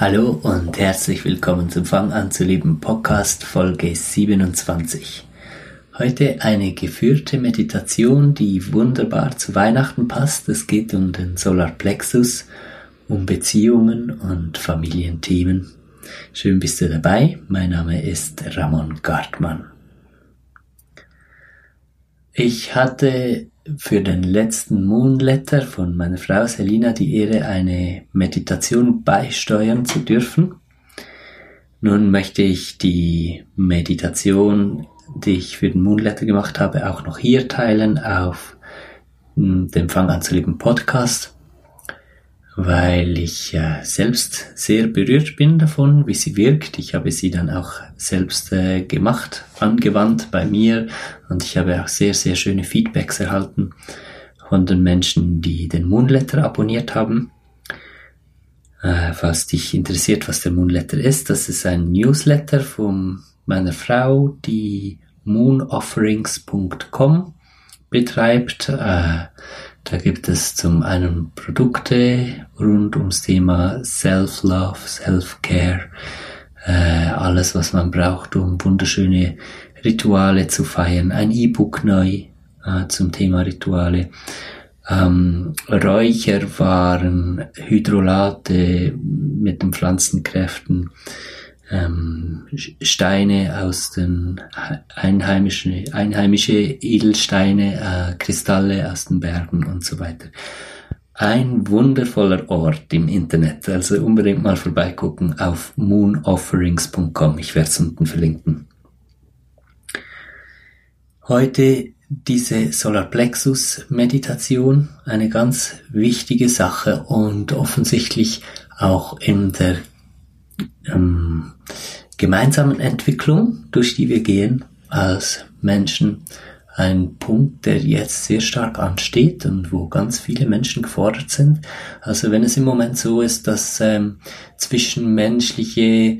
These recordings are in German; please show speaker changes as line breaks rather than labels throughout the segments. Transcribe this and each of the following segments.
Hallo und herzlich willkommen zum Fang an zu lieben Podcast Folge 27. Heute eine geführte Meditation, die wunderbar zu Weihnachten passt. Es geht um den Solarplexus, um Beziehungen und Familienthemen. Schön bist du dabei. Mein Name ist Ramon Gartmann. Ich hatte für den letzten Moonletter von meiner Frau Selina die Ehre, eine Meditation beisteuern zu dürfen. Nun möchte ich die Meditation, die ich für den Moonletter gemacht habe, auch noch hier teilen auf dem Fang an zu lieben Podcast weil ich äh, selbst sehr berührt bin davon, wie sie wirkt. Ich habe sie dann auch selbst äh, gemacht, angewandt bei mir und ich habe auch sehr, sehr schöne Feedbacks erhalten von den Menschen, die den Moonletter abonniert haben. Äh, falls dich interessiert, was der Moonletter ist, das ist ein Newsletter von meiner Frau, die moonofferings.com betreibt. Äh, da gibt es zum einen Produkte rund ums Thema Self-Love, Self-Care, äh, alles, was man braucht, um wunderschöne Rituale zu feiern. Ein E-Book neu äh, zum Thema Rituale. Ähm, Räucherwaren, Hydrolate mit den Pflanzenkräften, ähm, Steine aus den einheimischen, einheimische Edelsteine, äh, Kristalle aus den Bergen und so weiter. Ein wundervoller Ort im Internet, also unbedingt mal vorbeigucken auf moonofferings.com. Ich werde es unten verlinken. Heute diese Solarplexus Meditation, eine ganz wichtige Sache und offensichtlich auch in der ähm, gemeinsamen Entwicklung, durch die wir gehen als Menschen, ein Punkt, der jetzt sehr stark ansteht und wo ganz viele Menschen gefordert sind. Also wenn es im Moment so ist, dass ähm, zwischenmenschliche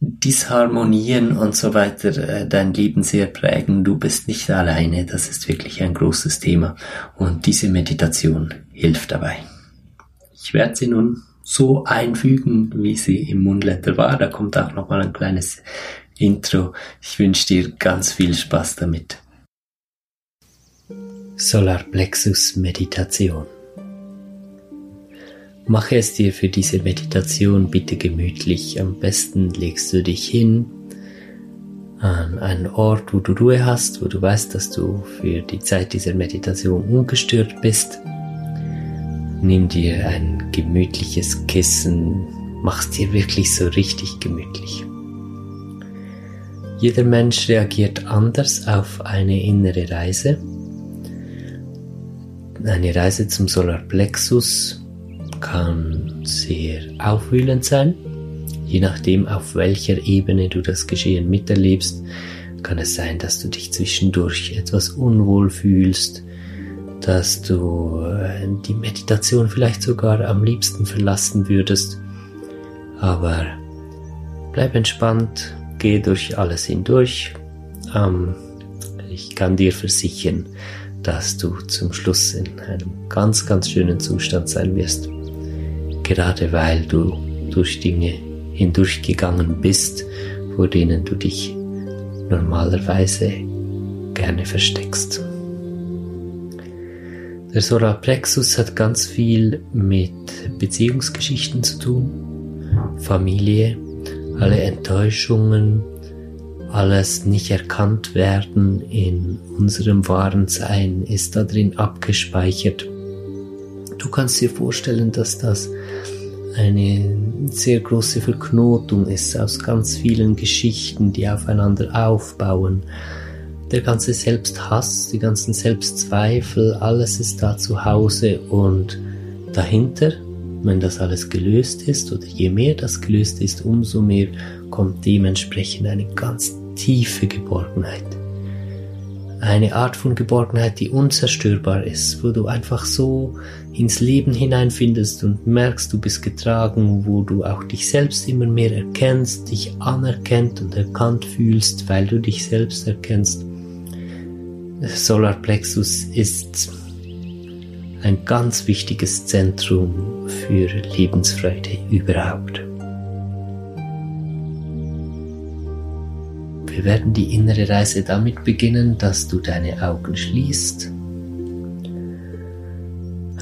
Disharmonien und so weiter äh, dein Leben sehr prägen, du bist nicht alleine, das ist wirklich ein großes Thema und diese Meditation hilft dabei. Ich werde sie nun so einfügen, wie sie im Moonletter war. Da kommt auch noch mal ein kleines Intro. Ich wünsche dir ganz viel Spaß damit. Solarplexus Meditation. Mache es dir für diese Meditation bitte gemütlich. Am besten legst du dich hin an einen Ort, wo du Ruhe hast, wo du weißt, dass du für die Zeit dieser Meditation ungestört bist. Nimm dir ein gemütliches Kissen, mach's dir wirklich so richtig gemütlich. Jeder Mensch reagiert anders auf eine innere Reise. Eine Reise zum Solarplexus kann sehr aufwühlend sein. Je nachdem, auf welcher Ebene du das Geschehen miterlebst, kann es sein, dass du dich zwischendurch etwas unwohl fühlst, dass du äh, die Meditation vielleicht sogar am liebsten verlassen würdest. Aber bleib entspannt, geh durch alles hindurch. Ähm, ich kann dir versichern, dass du zum Schluss in einem ganz, ganz schönen Zustand sein wirst. Gerade weil du durch Dinge hindurchgegangen bist, vor denen du dich normalerweise gerne versteckst. Der Solarplexus hat ganz viel mit Beziehungsgeschichten zu tun, Familie, alle Enttäuschungen alles nicht erkannt werden in unserem wahren Sein ist da drin abgespeichert. Du kannst dir vorstellen, dass das eine sehr große Verknotung ist aus ganz vielen Geschichten, die aufeinander aufbauen. Der ganze Selbsthass, die ganzen Selbstzweifel, alles ist da zu Hause und dahinter, wenn das alles gelöst ist oder je mehr das gelöst ist, umso mehr kommt dementsprechend eine ganz tiefe Geborgenheit. Eine Art von Geborgenheit, die unzerstörbar ist, wo du einfach so ins Leben hineinfindest und merkst, du bist getragen, wo du auch dich selbst immer mehr erkennst, dich anerkennt und erkannt fühlst, weil du dich selbst erkennst. Solarplexus ist ein ganz wichtiges Zentrum für Lebensfreude überhaupt. Wir werden die innere Reise damit beginnen, dass du deine Augen schließt,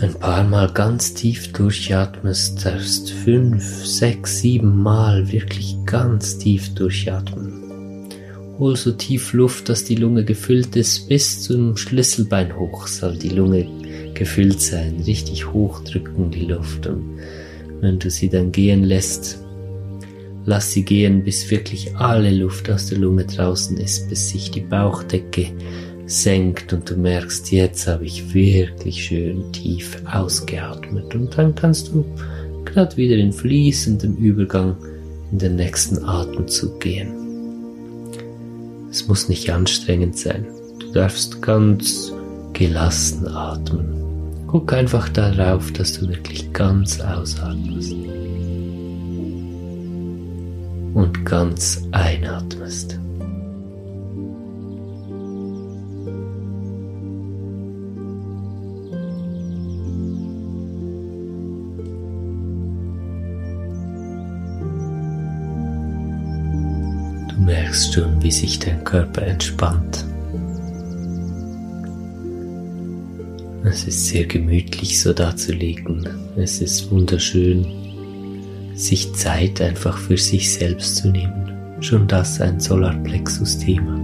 ein paar Mal ganz tief durchatmest, darfst fünf, sechs, sieben Mal wirklich ganz tief durchatmen. Hol so tief Luft, dass die Lunge gefüllt ist, bis zum Schlüsselbein hoch soll die Lunge gefüllt sein. Richtig hochdrücken die Luft und wenn du sie dann gehen lässt, Lass sie gehen, bis wirklich alle Luft aus der Lunge draußen ist, bis sich die Bauchdecke senkt und du merkst, jetzt habe ich wirklich schön tief ausgeatmet. Und dann kannst du gerade wieder in fließendem Übergang in den nächsten Atemzug gehen. Es muss nicht anstrengend sein. Du darfst ganz gelassen atmen. Guck einfach darauf, dass du wirklich ganz ausatmest und ganz einatmest. Merkst schon, wie sich dein Körper entspannt. Es ist sehr gemütlich, so da zu liegen. Es ist wunderschön, sich Zeit einfach für sich selbst zu nehmen. Schon das ein Solarplexus-Thema.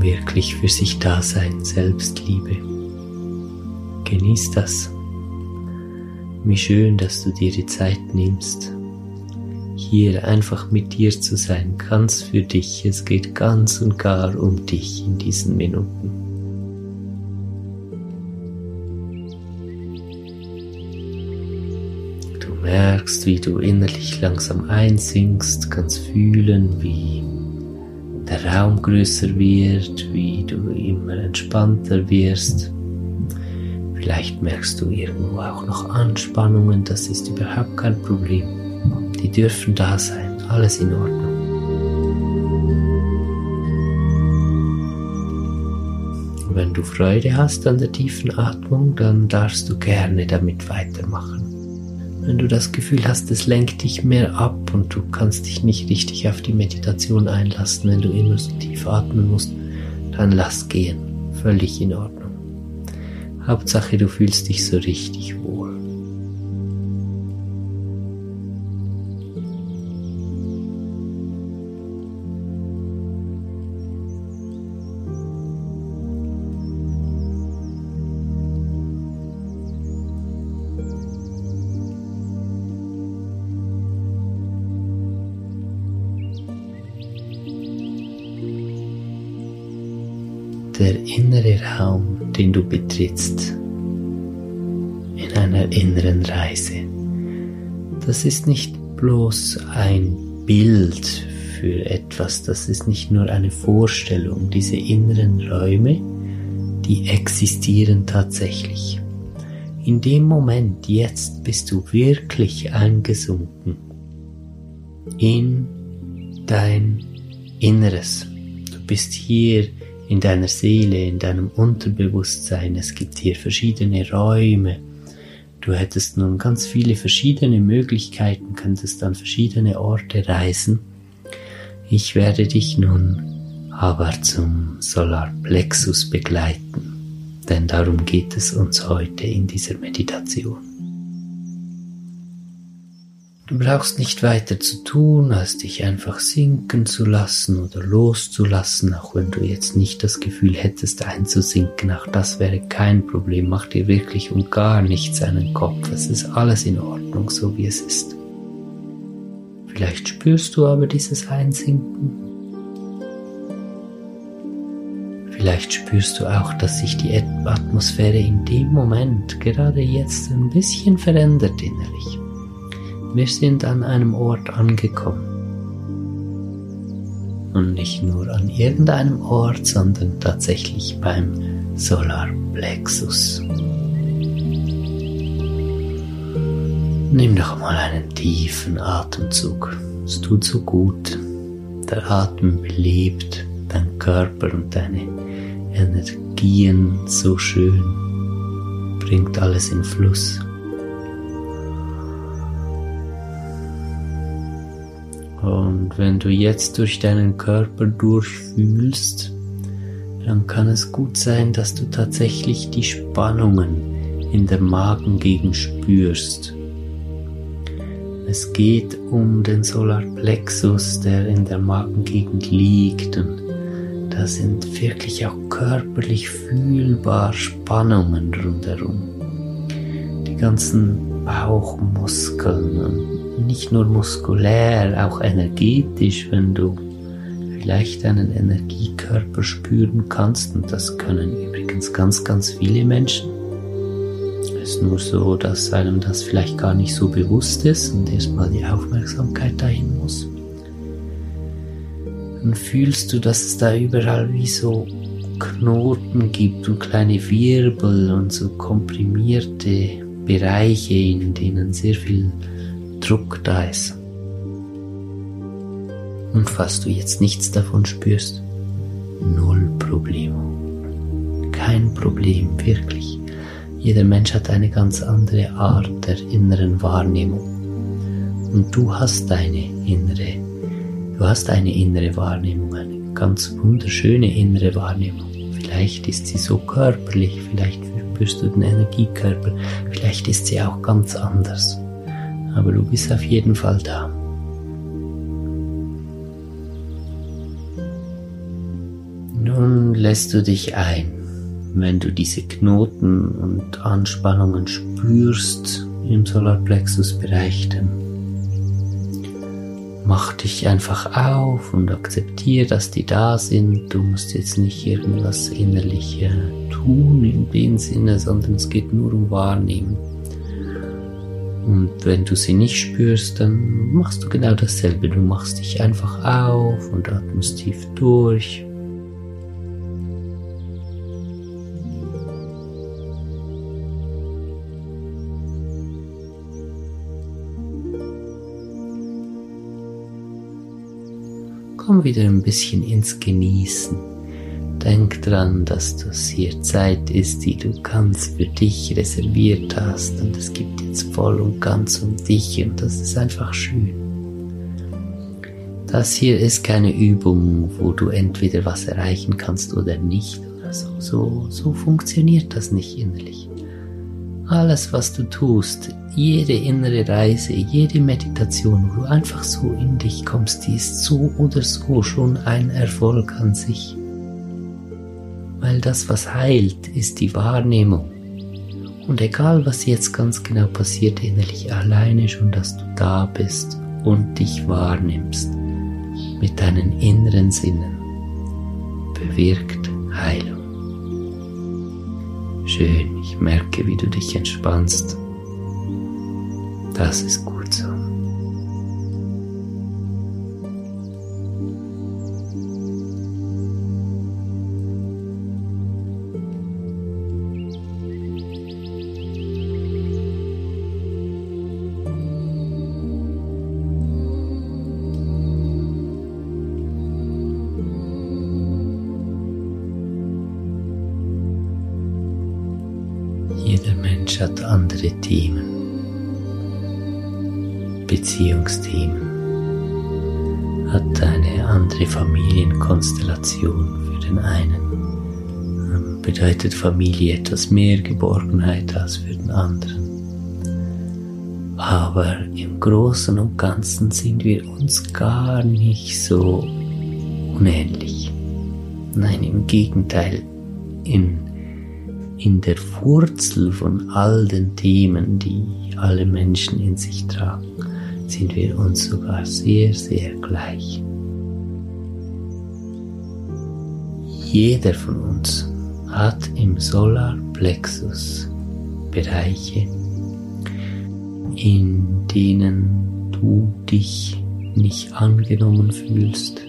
Wirklich für sich da sein, Selbstliebe. Genieß das. Wie schön, dass du dir die Zeit nimmst, hier einfach mit dir zu sein, ganz für dich. Es geht ganz und gar um dich in diesen Minuten. merkst, wie du innerlich langsam einsinkst, kannst fühlen, wie der Raum größer wird, wie du immer entspannter wirst. Vielleicht merkst du irgendwo auch noch Anspannungen, das ist überhaupt kein Problem. Die dürfen da sein, alles in Ordnung. Wenn du Freude hast an der tiefen Atmung, dann darfst du gerne damit weitermachen. Wenn du das Gefühl hast, es lenkt dich mehr ab und du kannst dich nicht richtig auf die Meditation einlassen, wenn du immer so tief atmen musst, dann lass gehen. Völlig in Ordnung. Hauptsache, du fühlst dich so richtig wohl. Innere Raum, den du betrittst in einer inneren Reise. Das ist nicht bloß ein Bild für etwas, das ist nicht nur eine Vorstellung. Diese inneren Räume, die existieren tatsächlich. In dem Moment jetzt bist du wirklich eingesunken in dein Inneres. Du bist hier in deiner Seele, in deinem Unterbewusstsein. Es gibt hier verschiedene Räume. Du hättest nun ganz viele verschiedene Möglichkeiten, könntest an verschiedene Orte reisen. Ich werde dich nun aber zum Solarplexus begleiten, denn darum geht es uns heute in dieser Meditation. Du brauchst nicht weiter zu tun, als dich einfach sinken zu lassen oder loszulassen, auch wenn du jetzt nicht das Gefühl hättest einzusinken. Auch das wäre kein Problem. Mach dir wirklich um gar nichts einen Kopf. Es ist alles in Ordnung, so wie es ist. Vielleicht spürst du aber dieses Einsinken. Vielleicht spürst du auch, dass sich die Atmosphäre in dem Moment, gerade jetzt, ein bisschen verändert innerlich. Wir sind an einem Ort angekommen. Und nicht nur an irgendeinem Ort, sondern tatsächlich beim Solarplexus. Nimm doch mal einen tiefen Atemzug. Es tut so gut. Der Atem belebt deinen Körper und deine Energien so schön. Bringt alles in Fluss. Und wenn du jetzt durch deinen Körper durchfühlst, dann kann es gut sein, dass du tatsächlich die Spannungen in der Magengegend spürst. Es geht um den Solarplexus, der in der Magengegend liegt und da sind wirklich auch körperlich fühlbar Spannungen rundherum. Die ganzen Bauchmuskeln und nicht nur muskulär, auch energetisch, wenn du vielleicht einen Energiekörper spüren kannst. Und das können übrigens ganz, ganz viele Menschen. Es ist nur so, dass einem das vielleicht gar nicht so bewusst ist und erstmal die Aufmerksamkeit dahin muss. Dann fühlst du, dass es da überall wie so Knoten gibt und kleine Wirbel und so komprimierte Bereiche, in denen sehr viel Druck da ist. Und falls du jetzt nichts davon spürst, null Problemo. Kein Problem, wirklich. Jeder Mensch hat eine ganz andere Art der inneren Wahrnehmung. Und du hast deine innere, du hast eine innere Wahrnehmung, eine ganz wunderschöne innere Wahrnehmung. Vielleicht ist sie so körperlich, vielleicht spürst du den Energiekörper, vielleicht ist sie auch ganz anders aber du bist auf jeden Fall da. Nun lässt du dich ein, wenn du diese Knoten und Anspannungen spürst im Solarplexus-Bereich, dann mach dich einfach auf und akzeptiere, dass die da sind. Du musst jetzt nicht irgendwas innerlich tun in dem Sinne, sondern es geht nur um Wahrnehmen. Und wenn du sie nicht spürst, dann machst du genau dasselbe. Du machst dich einfach auf und atmest tief durch. Komm wieder ein bisschen ins Genießen. Denk dran, dass das hier Zeit ist, die du ganz für dich reserviert hast und es gibt jetzt voll und ganz um dich und das ist einfach schön. Das hier ist keine Übung, wo du entweder was erreichen kannst oder nicht oder so. So, so funktioniert das nicht innerlich. Alles, was du tust, jede innere Reise, jede Meditation, wo du einfach so in dich kommst, die ist so oder so schon ein Erfolg an sich weil das, was heilt, ist die Wahrnehmung. Und egal, was jetzt ganz genau passiert, innerlich alleine schon, dass du da bist und dich wahrnimmst mit deinen inneren Sinnen, bewirkt Heilung. Schön, ich merke, wie du dich entspannst. Das ist gut so. Hat andere Themen, Beziehungsthemen, hat eine andere Familienkonstellation für den einen. Ähm, bedeutet Familie etwas mehr Geborgenheit als für den anderen. Aber im Großen und Ganzen sind wir uns gar nicht so unähnlich. Nein, im Gegenteil, in, in der Wurzel von all den Themen, die alle Menschen in sich tragen, sind wir uns sogar sehr, sehr gleich. Jeder von uns hat im Solarplexus Bereiche, in denen du dich nicht angenommen fühlst,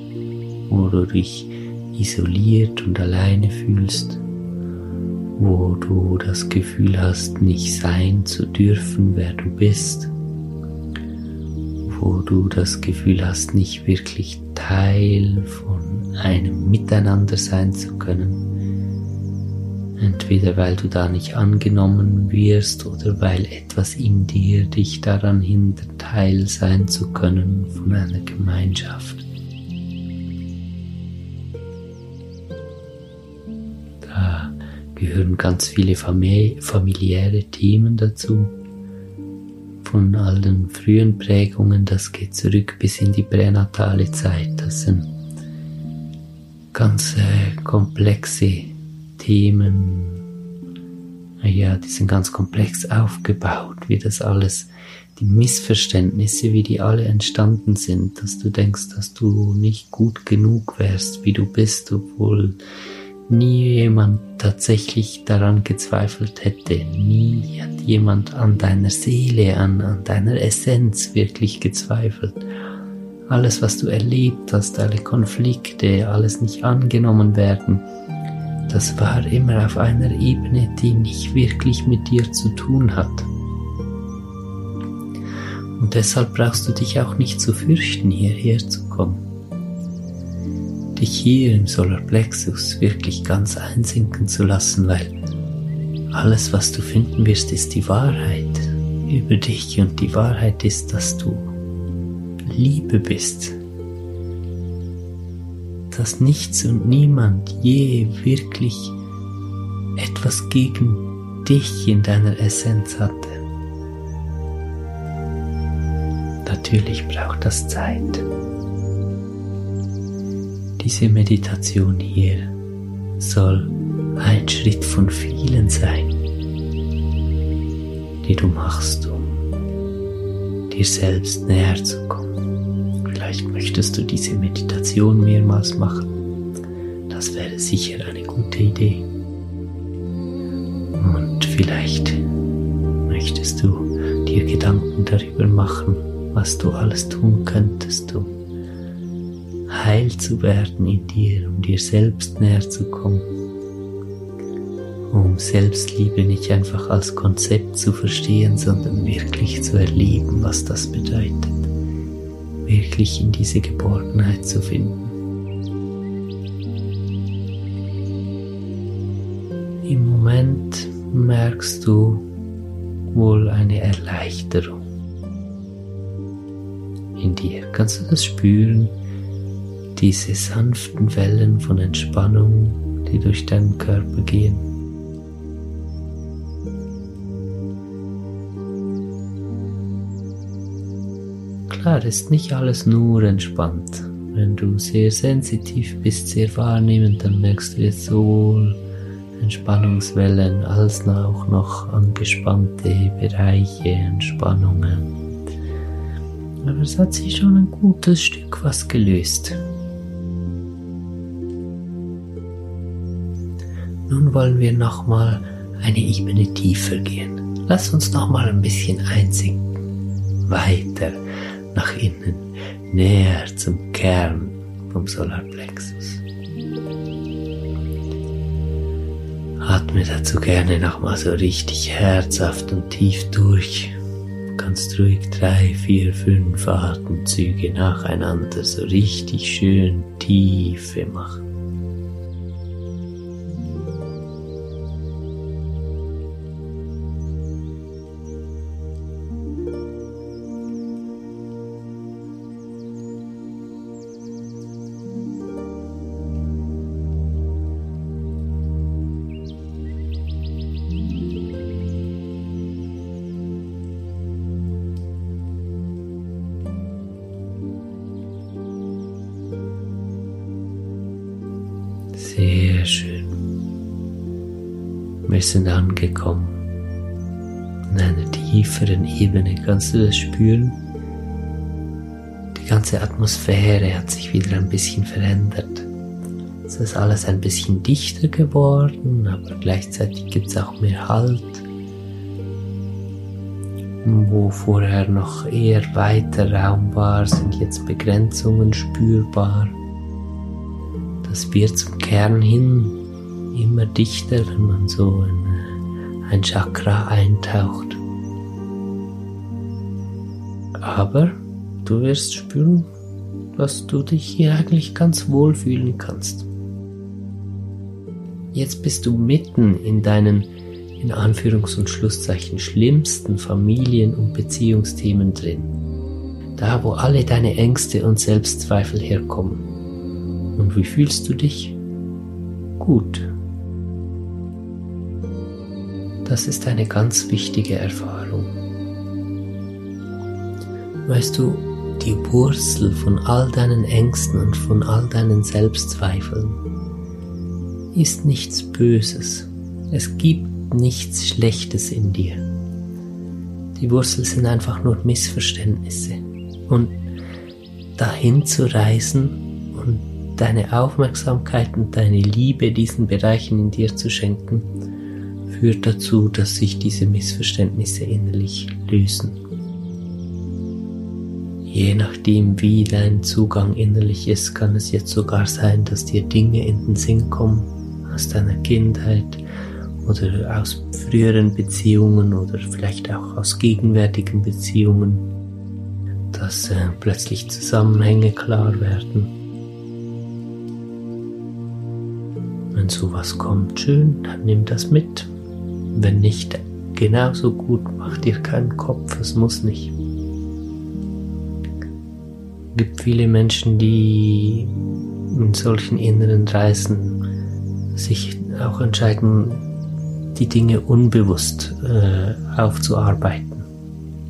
du dich isoliert und alleine fühlst, wo du das Gefühl hast, nicht sein zu dürfen, wer du bist, wo du das Gefühl hast, nicht wirklich Teil von einem Miteinander sein zu können. Entweder weil du da nicht angenommen wirst oder weil etwas in dir dich daran hindert, Teil sein zu können von einer Gemeinschaft. Gehören ganz viele familiäre Themen dazu. Von all den frühen Prägungen, das geht zurück bis in die pränatale Zeit. Das sind ganz äh, komplexe Themen, ja, die sind ganz komplex aufgebaut, wie das alles, die Missverständnisse, wie die alle entstanden sind, dass du denkst, dass du nicht gut genug wärst, wie du bist, obwohl nie jemand tatsächlich daran gezweifelt hätte. Nie hat jemand an deiner Seele, an, an deiner Essenz wirklich gezweifelt. Alles, was du erlebt hast, alle Konflikte, alles nicht angenommen werden, das war immer auf einer Ebene, die nicht wirklich mit dir zu tun hat. Und deshalb brauchst du dich auch nicht zu fürchten, hierher zu kommen. Dich hier im Solarplexus wirklich ganz einsinken zu lassen, weil alles, was du finden wirst, ist die Wahrheit über dich und die Wahrheit ist, dass du Liebe bist, dass nichts und niemand je wirklich etwas gegen dich in deiner Essenz hatte. Natürlich braucht das Zeit. Diese Meditation hier soll ein Schritt von vielen sein, die du machst, um dir selbst näher zu kommen. Vielleicht möchtest du diese Meditation mehrmals machen. Das wäre sicher eine gute Idee. Und vielleicht möchtest du dir Gedanken darüber machen, was du alles tun könntest, um heil zu werden in dir, um dir selbst näher zu kommen, um Selbstliebe nicht einfach als Konzept zu verstehen, sondern wirklich zu erleben, was das bedeutet wirklich in diese Geborgenheit zu finden. Im Moment merkst du wohl eine Erleichterung in dir. Kannst du das spüren? Diese sanften Wellen von Entspannung, die durch deinen Körper gehen. klar, ist nicht alles nur entspannt. Wenn du sehr sensitiv bist, sehr wahrnehmend, dann merkst du jetzt sowohl Entspannungswellen als auch noch angespannte Bereiche, Entspannungen. Aber es hat sich schon ein gutes Stück was gelöst. Nun wollen wir nochmal eine Ebene tiefer gehen. Lass uns nochmal ein bisschen einsinken. Weiter nach innen, näher zum Kern vom Solarplexus. Atme dazu gerne nochmal so richtig herzhaft und tief durch. Du kannst ruhig drei, vier, fünf Atemzüge nacheinander so richtig schön tiefe machen. Sind angekommen. In einer tieferen Ebene kannst du das spüren. Die ganze Atmosphäre hat sich wieder ein bisschen verändert. Es ist alles ein bisschen dichter geworden, aber gleichzeitig gibt es auch mehr Halt. Wo vorher noch eher weiter Raum war, sind jetzt Begrenzungen spürbar. Das wird zum Kern hin immer dichter, wenn man so in ein Chakra eintaucht. Aber du wirst spüren, dass du dich hier eigentlich ganz wohl fühlen kannst. Jetzt bist du mitten in deinen in Anführungs- und Schlusszeichen schlimmsten Familien- und Beziehungsthemen drin. Da, wo alle deine Ängste und Selbstzweifel herkommen. Und wie fühlst du dich? Gut. Das ist eine ganz wichtige Erfahrung. Weißt du, die Wurzel von all deinen Ängsten und von all deinen Selbstzweifeln ist nichts Böses. Es gibt nichts Schlechtes in dir. Die Wurzel sind einfach nur Missverständnisse. Und dahin zu reisen und deine Aufmerksamkeit und deine Liebe diesen Bereichen in dir zu schenken, führt dazu, dass sich diese Missverständnisse innerlich lösen. Je nachdem, wie dein Zugang innerlich ist, kann es jetzt sogar sein, dass dir Dinge in den Sinn kommen aus deiner Kindheit oder aus früheren Beziehungen oder vielleicht auch aus gegenwärtigen Beziehungen, dass äh, plötzlich Zusammenhänge klar werden. Wenn sowas kommt, schön, dann nimm das mit. Wenn nicht, genauso gut, mach dir keinen Kopf, es muss nicht. Es gibt viele Menschen, die in solchen inneren Reisen sich auch entscheiden, die Dinge unbewusst äh, aufzuarbeiten,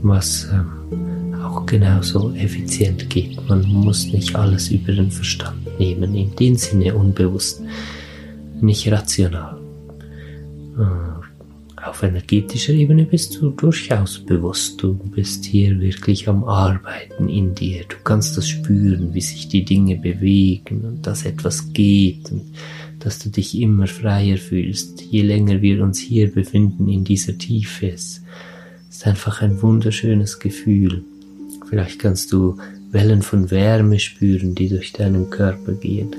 was äh, auch genauso effizient geht. Man muss nicht alles über den Verstand nehmen, in dem Sinne unbewusst, nicht rational. Äh, auf energetischer Ebene bist du durchaus bewusst. Du bist hier wirklich am Arbeiten in dir. Du kannst das spüren, wie sich die Dinge bewegen und dass etwas geht und dass du dich immer freier fühlst, je länger wir uns hier befinden in dieser Tiefe. Es ist einfach ein wunderschönes Gefühl. Vielleicht kannst du Wellen von Wärme spüren, die durch deinen Körper gehen.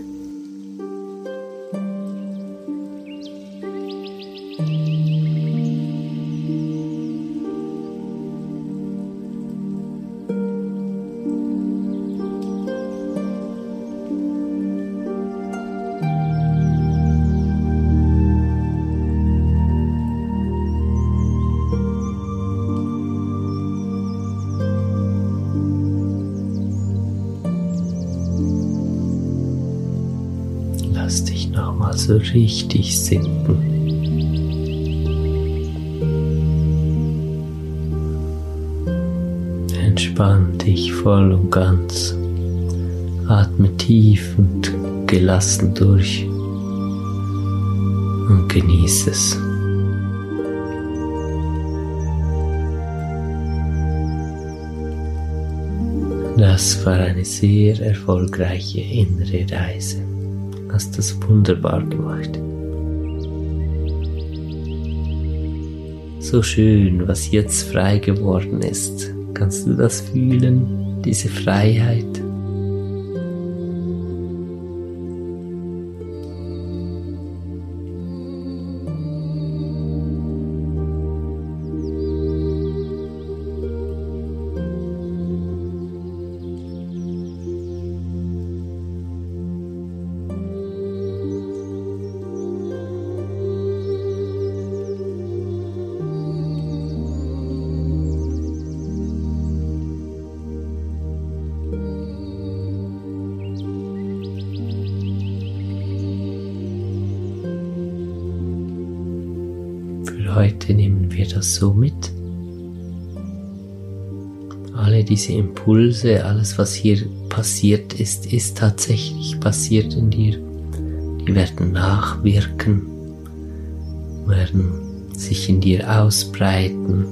So richtig sinken. Entspann dich voll und ganz. Atme tief und gelassen durch und genieße es. Das war eine sehr erfolgreiche innere Reise hast das wunderbar gemacht. So schön, was jetzt frei geworden ist. Kannst du das fühlen, diese Freiheit? Wir das so mit. Alle diese Impulse, alles was hier passiert ist, ist tatsächlich passiert in dir. Die werden nachwirken, werden sich in dir ausbreiten.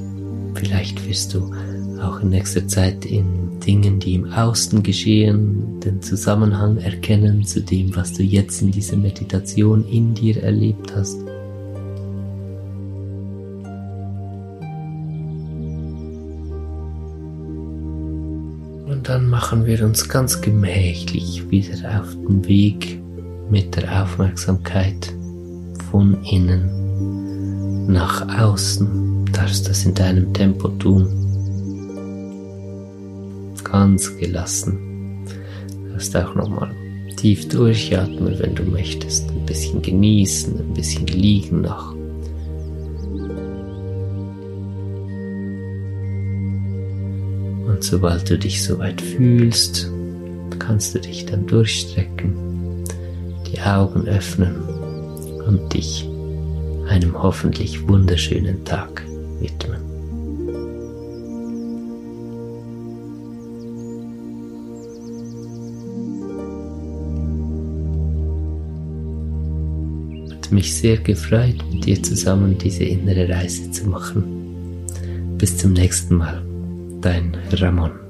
Vielleicht wirst du auch in nächster Zeit in Dingen, die im Außen geschehen, den Zusammenhang erkennen zu dem, was du jetzt in dieser Meditation in dir erlebt hast. Dann machen wir uns ganz gemächlich wieder auf den Weg mit der Aufmerksamkeit von innen nach außen. Du darfst das in deinem Tempo tun. Ganz gelassen. Du darfst auch nochmal tief durchatmen, wenn du möchtest. Ein bisschen genießen, ein bisschen liegen noch. Und sobald du dich soweit fühlst, kannst du dich dann durchstrecken, die Augen öffnen und dich einem hoffentlich wunderschönen Tag widmen. Hat mich sehr gefreut, mit dir zusammen diese innere Reise zu machen. Bis zum nächsten Mal dein Ramon.